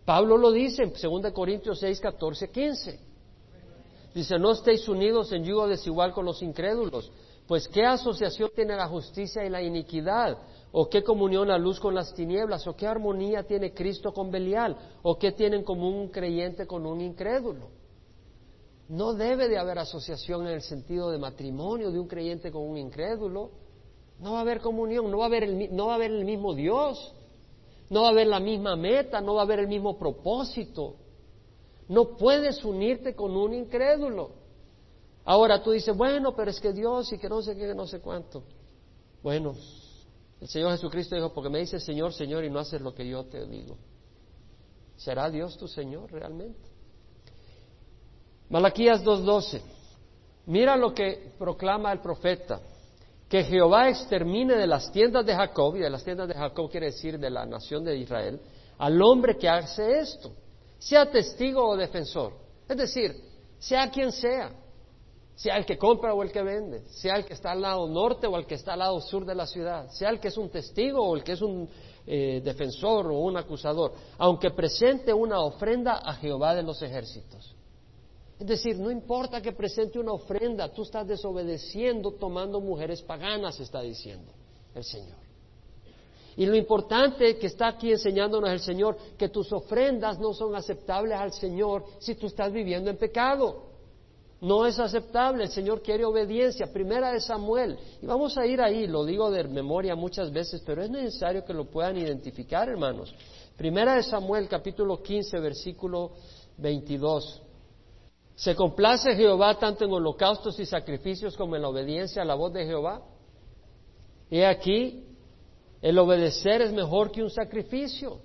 [SPEAKER 1] Pablo lo dice en 2 Corintios 6, 14, 15. Dice, no estéis unidos en yugo desigual con los incrédulos, pues qué asociación tiene la justicia y la iniquidad, o qué comunión la luz con las tinieblas, o qué armonía tiene Cristo con Belial, o qué tienen común un creyente con un incrédulo. No debe de haber asociación en el sentido de matrimonio de un creyente con un incrédulo. No va a haber comunión, no va a haber el, no va a haber el mismo Dios, no va a haber la misma meta, no va a haber el mismo propósito. No puedes unirte con un incrédulo. Ahora tú dices, bueno, pero es que Dios y que no sé qué, no sé cuánto. Bueno, el Señor Jesucristo dijo, porque me dices Señor, Señor y no haces lo que yo te digo. ¿Será Dios tu Señor realmente? Malaquías 2.12. Mira lo que proclama el profeta. Que Jehová extermine de las tiendas de Jacob, y de las tiendas de Jacob quiere decir de la nación de Israel, al hombre que hace esto sea testigo o defensor. Es decir, sea quien sea, sea el que compra o el que vende, sea el que está al lado norte o el que está al lado sur de la ciudad, sea el que es un testigo o el que es un eh, defensor o un acusador, aunque presente una ofrenda a Jehová de los ejércitos. Es decir, no importa que presente una ofrenda, tú estás desobedeciendo tomando mujeres paganas, está diciendo el Señor. Y lo importante que está aquí enseñándonos el Señor, que tus ofrendas no son aceptables al Señor si tú estás viviendo en pecado. No es aceptable, el Señor quiere obediencia. Primera de Samuel. Y vamos a ir ahí, lo digo de memoria muchas veces, pero es necesario que lo puedan identificar, hermanos. Primera de Samuel, capítulo 15, versículo 22. ¿Se complace Jehová tanto en holocaustos y sacrificios como en la obediencia a la voz de Jehová? He aquí, el obedecer es mejor que un sacrificio.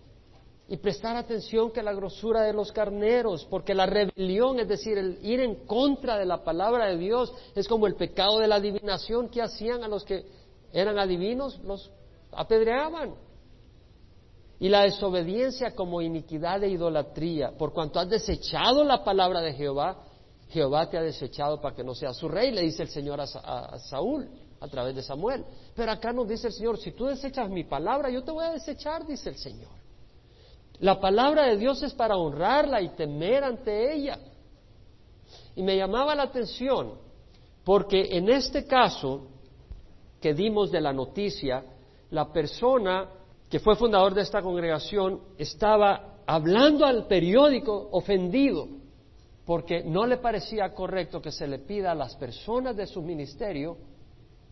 [SPEAKER 1] Y prestar atención que la grosura de los carneros, porque la rebelión, es decir, el ir en contra de la palabra de Dios, es como el pecado de la adivinación que hacían a los que eran adivinos, los apedreaban. Y la desobediencia como iniquidad e idolatría, por cuanto has desechado la palabra de Jehová, Jehová te ha desechado para que no seas su rey, le dice el Señor a Saúl a través de Samuel. Pero acá nos dice el Señor, si tú desechas mi palabra, yo te voy a desechar, dice el Señor. La palabra de Dios es para honrarla y temer ante ella. Y me llamaba la atención porque en este caso que dimos de la noticia, la persona que fue fundador de esta congregación estaba hablando al periódico ofendido porque no le parecía correcto que se le pida a las personas de su ministerio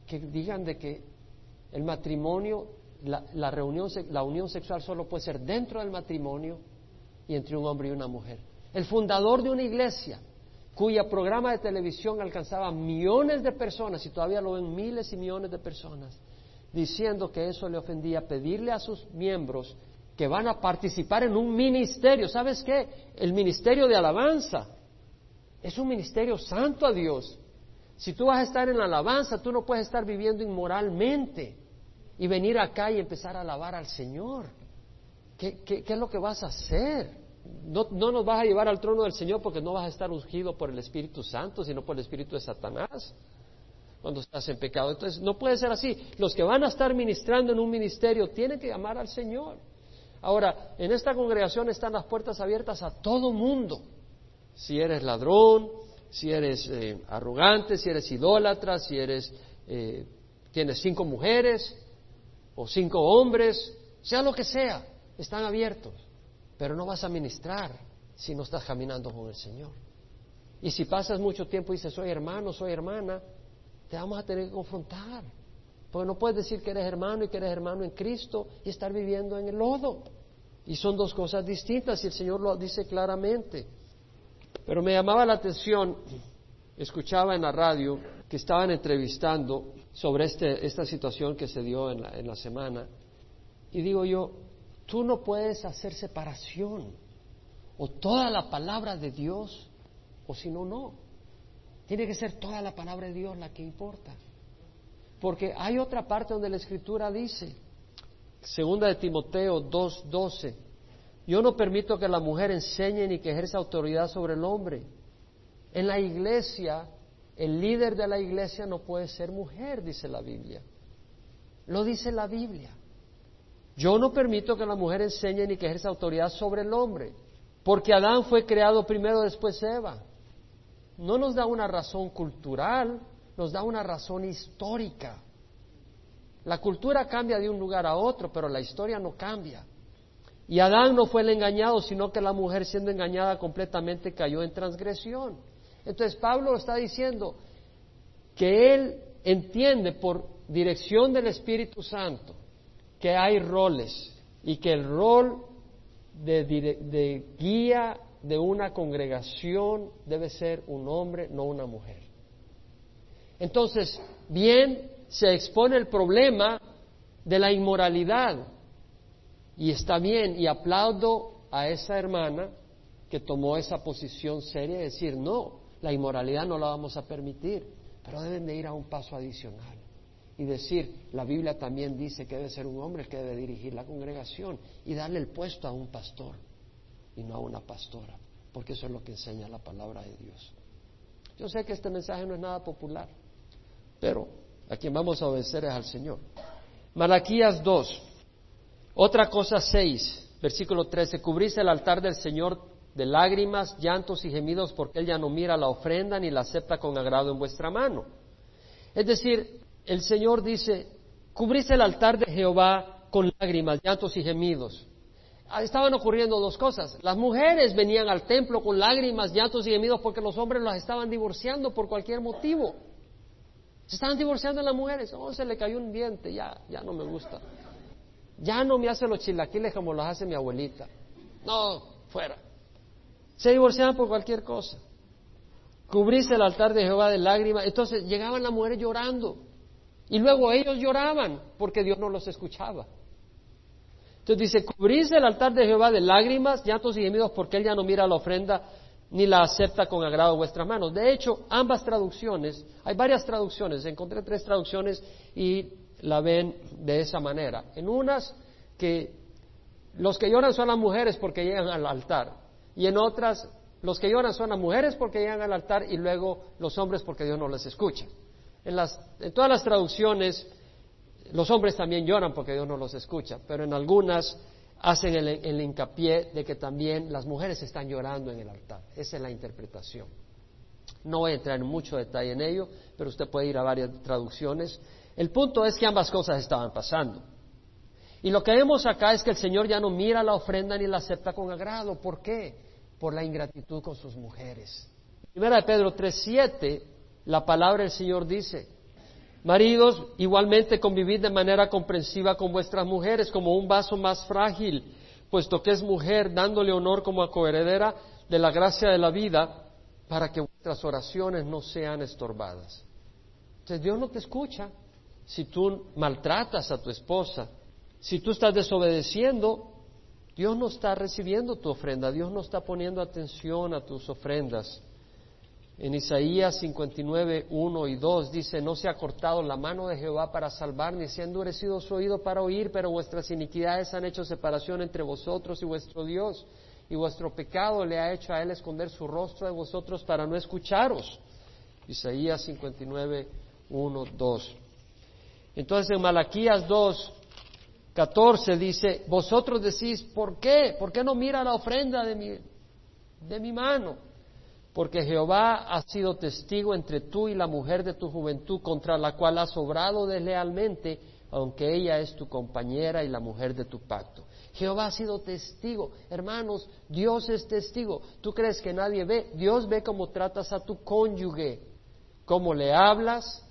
[SPEAKER 1] que digan de que el matrimonio, la, reunión, la unión sexual solo puede ser dentro del matrimonio y entre un hombre y una mujer. El fundador de una iglesia cuya programa de televisión alcanzaba millones de personas y todavía lo ven miles y millones de personas, diciendo que eso le ofendía, pedirle a sus miembros que van a participar en un ministerio. ¿Sabes qué? El ministerio de alabanza es un ministerio santo a Dios. Si tú vas a estar en la alabanza, tú no puedes estar viviendo inmoralmente y venir acá y empezar a alabar al Señor. ¿Qué, es lo que vas a hacer? No, no, nos vas a llevar al trono del Señor porque no vas a estar ungido por el Espíritu Santo, sino por el Espíritu de Satanás cuando estás en pecado. Entonces, no puede ser así. Los que van a estar ministrando en un ministerio tienen que amar al Señor. Ahora, en esta congregación están las puertas abiertas a todo mundo. Si eres ladrón, si eres eh, arrogante, si eres idólatra, si eres eh, tienes cinco mujeres o cinco hombres, sea lo que sea. están abiertos, pero no vas a ministrar si no estás caminando con el Señor. Y si pasas mucho tiempo y dices, soy hermano, soy hermana, te vamos a tener que confrontar. Porque no puedes decir que eres hermano y que eres hermano en Cristo y estar viviendo en el lodo. Y son dos cosas distintas y el Señor lo dice claramente. Pero me llamaba la atención, escuchaba en la radio que estaban entrevistando sobre este, esta situación que se dio en la, en la semana. Y digo yo, tú no puedes hacer separación. O toda la palabra de Dios, o si no, no. Tiene que ser toda la palabra de Dios la que importa. Porque hay otra parte donde la Escritura dice, segunda de Timoteo 2.12, yo no permito que la mujer enseñe ni que ejerza autoridad sobre el hombre. En la iglesia, el líder de la iglesia no puede ser mujer, dice la Biblia. Lo dice la Biblia. Yo no permito que la mujer enseñe ni que ejerza autoridad sobre el hombre, porque Adán fue creado primero, después Eva. No nos da una razón cultural, nos da una razón histórica. La cultura cambia de un lugar a otro, pero la historia no cambia. Y Adán no fue el engañado, sino que la mujer siendo engañada completamente cayó en transgresión. Entonces Pablo está diciendo que él entiende por dirección del Espíritu Santo que hay roles y que el rol de, guía de una congregación debe ser un hombre, no una mujer. Entonces, bien se expone el problema de la inmoralidad. Y está bien, y aplaudo a esa hermana que tomó esa posición seria y decir, no, la inmoralidad no la vamos a permitir, pero deben de ir a un paso adicional y decir, la Biblia también dice que debe ser un hombre el que debe dirigir la congregación y darle el puesto a un pastor y no a una pastora, porque eso es lo que enseña la palabra de Dios. Yo sé que este mensaje no es nada popular, pero a quien vamos a obedecer es al Señor. Malaquías 2, otra cosa 6, versículo 13, cubrís el altar del Señor de lágrimas, llantos y gemidos porque Él ya no mira la ofrenda ni la acepta con agrado en vuestra mano. Es decir, el Señor dice, cubrís el altar de Jehová con lágrimas, llantos y gemidos. Ah, estaban ocurriendo dos cosas. Las mujeres venían al templo con lágrimas, llantos y gemidos porque los hombres las estaban divorciando por cualquier motivo. Se estaban divorciando las mujeres. Oh, se le cayó un diente, ya, ya no me gusta. Ya no me hace los chilaquiles como los hace mi abuelita. No, fuera. Se divorciaban por cualquier cosa. Cubrís el altar de Jehová de lágrimas. Entonces llegaban las mujeres llorando. Y luego ellos lloraban porque Dios no los escuchaba. Entonces dice, cubrís el altar de Jehová de lágrimas, llantos y gemidos porque Él ya no mira la ofrenda ni la acepta con agrado vuestras manos. De hecho, ambas traducciones, hay varias traducciones, encontré tres traducciones y la ven de esa manera. En unas que los que lloran son las mujeres porque llegan al altar y en otras los que lloran son las mujeres porque llegan al altar y luego los hombres porque Dios no les escucha. En, las, en todas las traducciones los hombres también lloran porque Dios no los escucha, pero en algunas hacen el, hincapié de que también las mujeres están llorando en el altar. Esa es la interpretación. No voy a entrar en mucho detalle en ello, pero usted puede ir a varias traducciones. El punto es que ambas cosas estaban pasando. Y lo que vemos acá es que el Señor ya no mira la ofrenda ni la acepta con agrado. ¿Por qué? Por la ingratitud con sus mujeres. Primera de Pedro 3.7, la palabra del Señor dice, Maridos, igualmente convivid de manera comprensiva con vuestras mujeres como un vaso más frágil, puesto que es mujer, dándole honor como a coheredera de la gracia de la vida, para que vuestras oraciones no sean estorbadas. Entonces Dios no te escucha si tú maltratas a tu esposa, si tú estás desobedeciendo, Dios no está recibiendo tu ofrenda, Dios no está poniendo atención a tus ofrendas. En Isaías 59, 1 y 2 dice, no se ha cortado la mano de Jehová para salvar, ni se ha endurecido su oído para oír, pero vuestras iniquidades han hecho separación entre vosotros y vuestro Dios, y vuestro pecado le ha hecho a él esconder su rostro de vosotros para no escucharos. Isaías 59, 1, 2. Entonces en Malaquías 2, 14 dice, vosotros decís, ¿por qué? ¿Por qué no mira la ofrenda de mi, de mi mano? porque Jehová ha sido testigo entre tú y la mujer de tu juventud contra la cual has obrado deslealmente, aunque ella es tu compañera y la mujer de tu pacto. Jehová ha sido testigo. Hermanos, Dios es testigo. ¿Tú crees que nadie ve? Dios ve cómo tratas a tu cónyuge, cómo le hablas,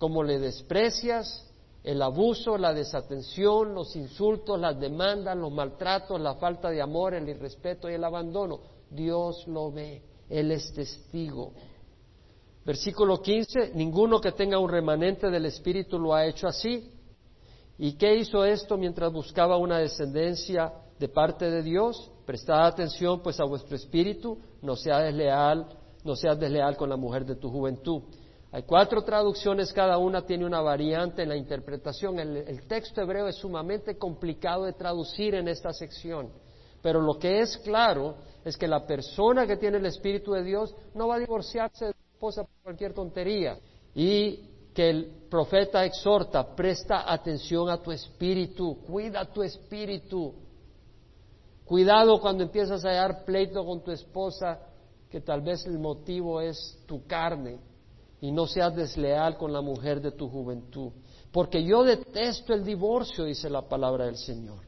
[SPEAKER 1] cómo le desprecias, el abuso, la desatención, los insultos, las demandas, los maltratos, la falta de amor, el irrespeto y el abandono. Dios lo ve, Él es testigo. Versículo 15, ninguno que tenga un remanente del Espíritu lo ha hecho así. ¿Y qué hizo esto mientras buscaba una descendencia de parte de Dios? Prestad atención pues a vuestro espíritu, no seas desleal, no seas desleal con la mujer de tu juventud. Hay cuatro traducciones, cada una tiene una variante en la interpretación. El, texto hebreo es sumamente complicado de traducir en esta sección, pero lo que es claro es que la persona que tiene el Espíritu de Dios no va a divorciarse de su esposa por cualquier tontería. Y que el profeta exhorta, presta atención a tu espíritu, cuida tu espíritu. Cuidado cuando empiezas a dar pleito con tu esposa, que tal vez el motivo es tu carne y no seas desleal con la mujer de tu juventud. Porque yo detesto el divorcio, dice la palabra del Señor.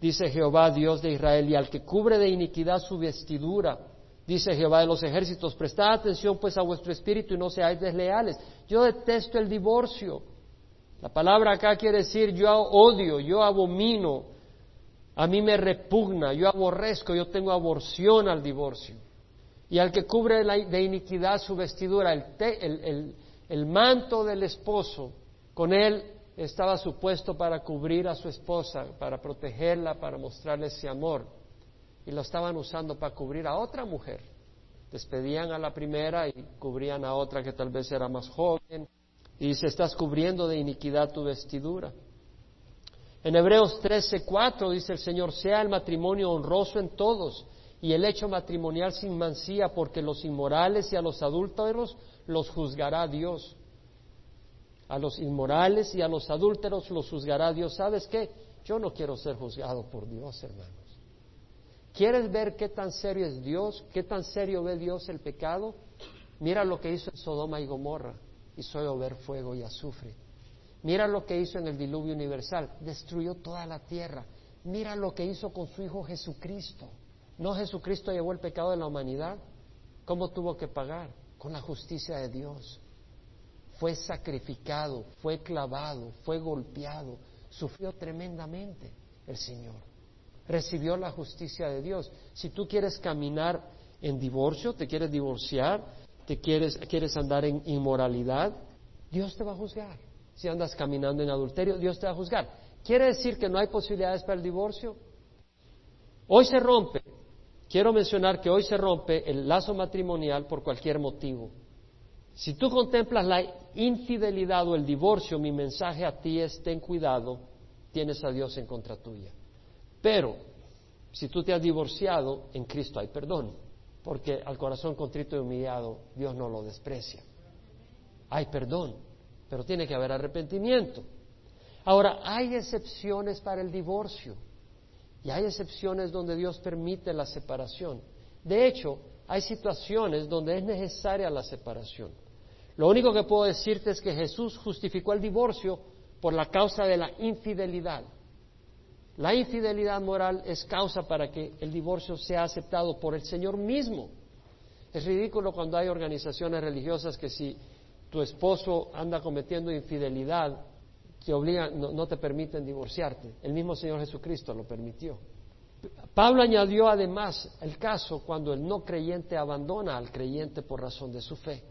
[SPEAKER 1] Dice Jehová, Dios de Israel, y al que cubre de iniquidad su vestidura, dice Jehová de los ejércitos, prestad atención pues a vuestro espíritu y no seáis desleales. Yo detesto el divorcio. La palabra acá quiere decir yo odio, yo abomino, a mí me repugna, yo aborrezco, yo tengo aborción al divorcio y al que cubre de iniquidad su vestidura, el, manto del esposo, con él estaba supuesto para cubrir a su esposa, para protegerla, para mostrarle ese amor. Y lo estaban usando para cubrir a otra mujer. Despedían a la primera y cubrían a otra que tal vez era más joven. Y dice, estás cubriendo de iniquidad tu vestidura. En Hebreos 13:4 dice el Señor, sea el matrimonio honroso en todos y el hecho matrimonial sin mancía, porque los inmorales y a los adúlteros los juzgará Dios. A los inmorales y a los adúlteros los juzgará Dios. ¿Sabes qué? Yo no quiero ser juzgado por Dios, hermanos. ¿Quieres ver qué tan serio es Dios? ¿Qué tan serio ve Dios el pecado? Mira lo que hizo en Sodoma y Gomorra. Hizo llover fuego y azufre. Mira lo que hizo en el diluvio universal. Destruyó toda la tierra. Mira lo que hizo con su Hijo Jesucristo. ¿No Jesucristo llevó el pecado de la humanidad? ¿Cómo tuvo que pagar? Con la justicia de Dios. Fue sacrificado, fue clavado, fue golpeado, sufrió tremendamente el Señor. Recibió la justicia de Dios. Si tú quieres caminar en divorcio, te quieres divorciar, te quieres, quieres andar en inmoralidad, Dios te va a juzgar. Si andas caminando en adulterio, Dios te va a juzgar. ¿Quiere decir que no hay posibilidades para el divorcio? Hoy se rompe, quiero mencionar que hoy se rompe el lazo matrimonial por cualquier motivo. Si tú contemplas la infidelidad o el divorcio, mi mensaje a ti es ten cuidado, tienes a Dios en contra tuya. Pero si tú te has divorciado, en Cristo hay perdón, porque al corazón contrito y humillado Dios no lo desprecia. Hay perdón, pero tiene que haber arrepentimiento. Ahora, hay excepciones para el divorcio. Y hay excepciones donde Dios permite la separación. De hecho, hay situaciones donde es necesaria la separación. Lo único que puedo decirte es que Jesús justificó el divorcio por la causa de la infidelidad. La infidelidad moral es causa para que el divorcio sea aceptado por el Señor mismo. Es ridículo cuando hay organizaciones religiosas que si tu esposo anda cometiendo infidelidad, te obligan, no, te permiten divorciarte. El mismo Señor Jesucristo lo permitió. Pablo añadió además el caso cuando el no creyente abandona al creyente por razón de su fe.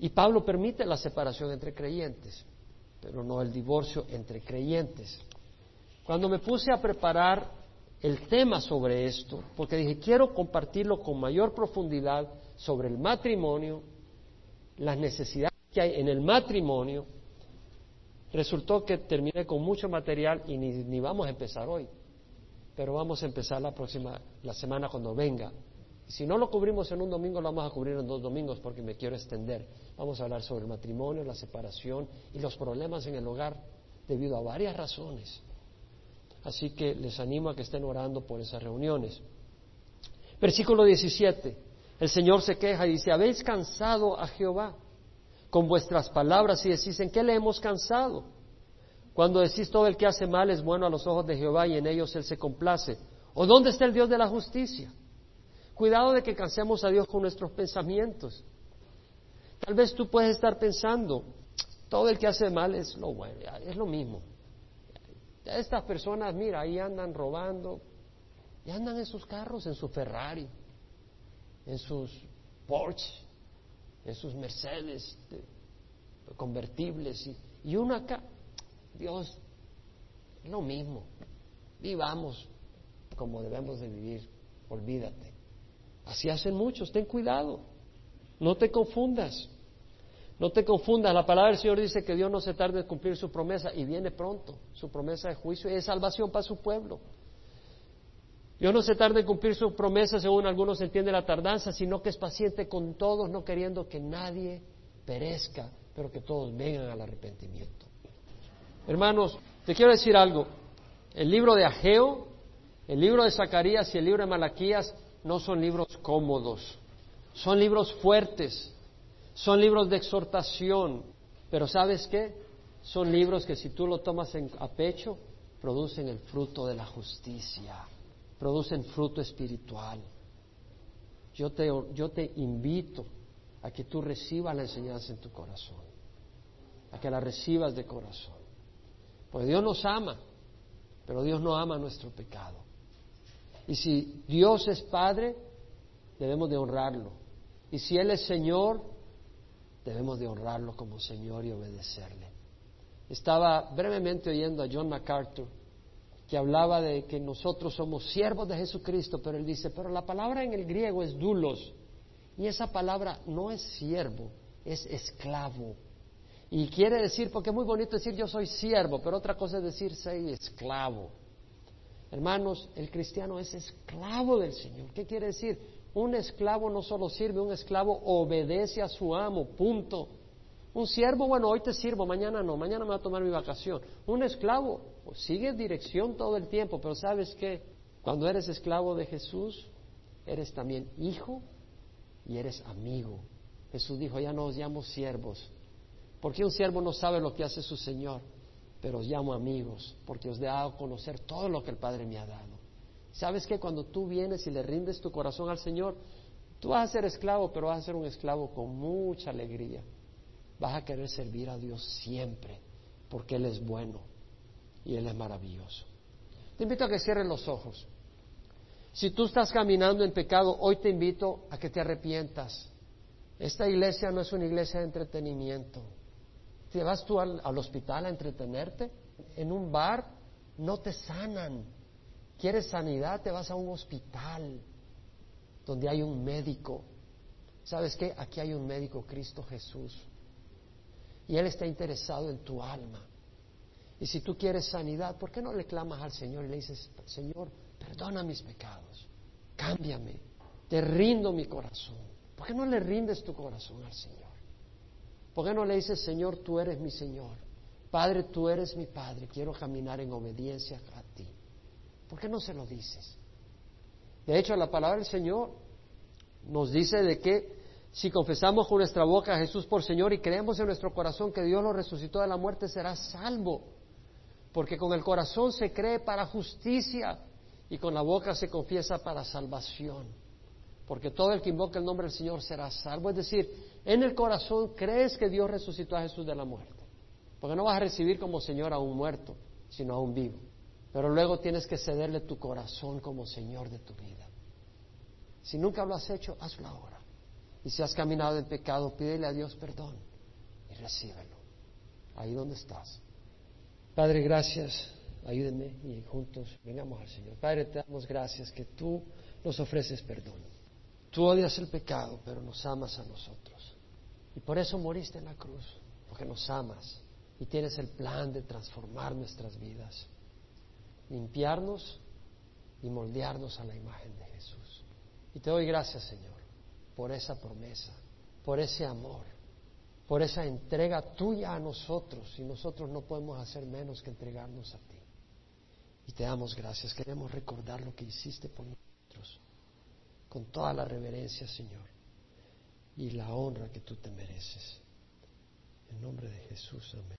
[SPEAKER 1] Y Pablo permite la separación entre creyentes, pero no el divorcio entre creyentes. Cuando me puse a preparar el tema sobre esto, porque dije, quiero compartirlo con mayor profundidad sobre el matrimonio, las necesidades que hay en el matrimonio, Resultó que terminé con mucho material y ni, vamos a empezar hoy, pero vamos a empezar la próxima, la semana cuando venga. Si no lo cubrimos en un domingo, lo vamos a cubrir en dos domingos porque me quiero extender. Vamos a hablar sobre el matrimonio, la separación y los problemas en el hogar debido a varias razones. Así que les animo a que estén orando por esas reuniones. Versículo 17. El Señor se queja y dice, ¿habéis cansado a Jehová? Con vuestras palabras y decís, ¿en qué le hemos cansado? Cuando decís todo el que hace mal es bueno a los ojos de Jehová y en ellos Él se complace. ¿O dónde está el Dios de la justicia? Cuidado de que cansemos a Dios con nuestros pensamientos. Tal vez tú puedes estar pensando, todo el que hace mal es lo bueno, es lo mismo. Estas personas, mira, ahí andan robando, y andan en sus carros, en su Ferrari, en sus Porsche, en sus Mercedes convertibles, y, y uno acá, Dios, lo mismo. Vivamos como debemos de vivir, olvídate. Así hacen muchos, ten cuidado, no te confundas. No te confundas, la palabra del Señor dice que Dios no se tarde en cumplir su promesa y viene pronto, su promesa de juicio y de salvación para su pueblo. Dios no se tarda en cumplir su promesa, según algunos entienden la tardanza, sino que es paciente con todos, no queriendo que nadie perezca, pero que todos vengan al arrepentimiento. Hermanos, te quiero decir algo. El libro de Ageo, el libro de Zacarías y el libro de Malaquías no son libros cómodos, son libros fuertes, son libros de exhortación, pero ¿sabes qué? Son libros que si tú lo tomas a pecho, producen el fruto de la justicia, producen fruto espiritual. Yo te, yo te invito a que tú recibas la enseñanza en tu corazón, a que la recibas de corazón. Porque Dios nos ama, pero Dios no ama nuestro pecado. Y si Dios es Padre, debemos de honrarlo. Y si Él es Señor, debemos de honrarlo como Señor y obedecerle. Estaba brevemente oyendo a John MacArthur que hablaba de que nosotros somos siervos de Jesucristo, pero él dice, pero la palabra en el griego es dulos, y esa palabra no es siervo, es esclavo. Y quiere decir, porque es muy bonito decir yo soy siervo, pero otra cosa es decir soy esclavo. Hermanos, el cristiano es esclavo del Señor. ¿Qué quiere decir? Un esclavo no solo sirve, un esclavo obedece a su amo, punto. Un siervo, bueno, hoy te sirvo, mañana no, mañana me va a tomar mi vacación. Un esclavo pues, sigue dirección todo el tiempo, pero sabes que cuando eres esclavo de Jesús, eres también hijo y eres amigo. Jesús dijo, ya no os llamo siervos, porque un siervo no sabe lo que hace su Señor, pero os llamo amigos, porque os he dado a conocer todo lo que el Padre me ha dado. ¿Sabes que cuando tú vienes y le rindes tu corazón al Señor, tú vas a ser esclavo, pero vas a ser un esclavo con mucha alegría. Vas a querer servir a Dios siempre, porque Él es bueno y Él es maravilloso. Te invito a que cierres los ojos. Si tú estás caminando en pecado, hoy te invito a que te arrepientas. Esta iglesia no es una iglesia de entretenimiento. ¿Te vas tú al, al hospital a entretenerte? En un bar no te sanan ¿Quieres sanidad? Te vas a un hospital donde hay un médico. ¿Sabes qué? Aquí hay un médico, Cristo Jesús. Y Él está interesado en tu alma. Y si tú quieres sanidad, ¿por qué no le clamas al Señor y le dices, Señor, perdona mis pecados, cámbiame, te rindo mi corazón? ¿Por qué no le rindes tu corazón al Señor? ¿Por qué no le dices, Señor, tú eres mi Señor? Padre, tú eres mi Padre, quiero caminar en obediencia a ti. ¿Por qué no se lo dices? De hecho, la palabra del Señor nos dice de que si confesamos con nuestra boca a Jesús por Señor y creemos en nuestro corazón que Dios lo resucitó de la muerte, será salvo. Porque con el corazón se cree para justicia y con la boca se confiesa para salvación. Porque todo el que invoca el nombre del Señor será salvo. Es decir, en el corazón crees que Dios resucitó a Jesús de la muerte. Porque no vas a recibir como Señor a un muerto, sino a un vivo. Pero luego tienes que cederle tu corazón como Señor de tu vida. Si nunca lo has hecho, hazlo ahora. Y si has caminado en pecado, pídele a Dios perdón y recíbelo. Ahí donde estás. Padre, gracias. Ayúdenme y juntos vengamos al Señor. Padre, te damos gracias que tú nos ofreces perdón. Tú odias el pecado, pero nos amas a nosotros. Y por eso moriste en la cruz, porque nos amas y tienes el plan de transformar nuestras vidas limpiarnos y moldearnos a la imagen de Jesús. Y te doy gracias, Señor, por esa promesa, por ese amor, por esa entrega tuya a nosotros, y nosotros no podemos hacer menos que entregarnos a ti. Y te damos gracias, queremos recordar lo que hiciste por nosotros, con toda la reverencia, Señor, y la honra que tú te mereces. En nombre de Jesús, amén.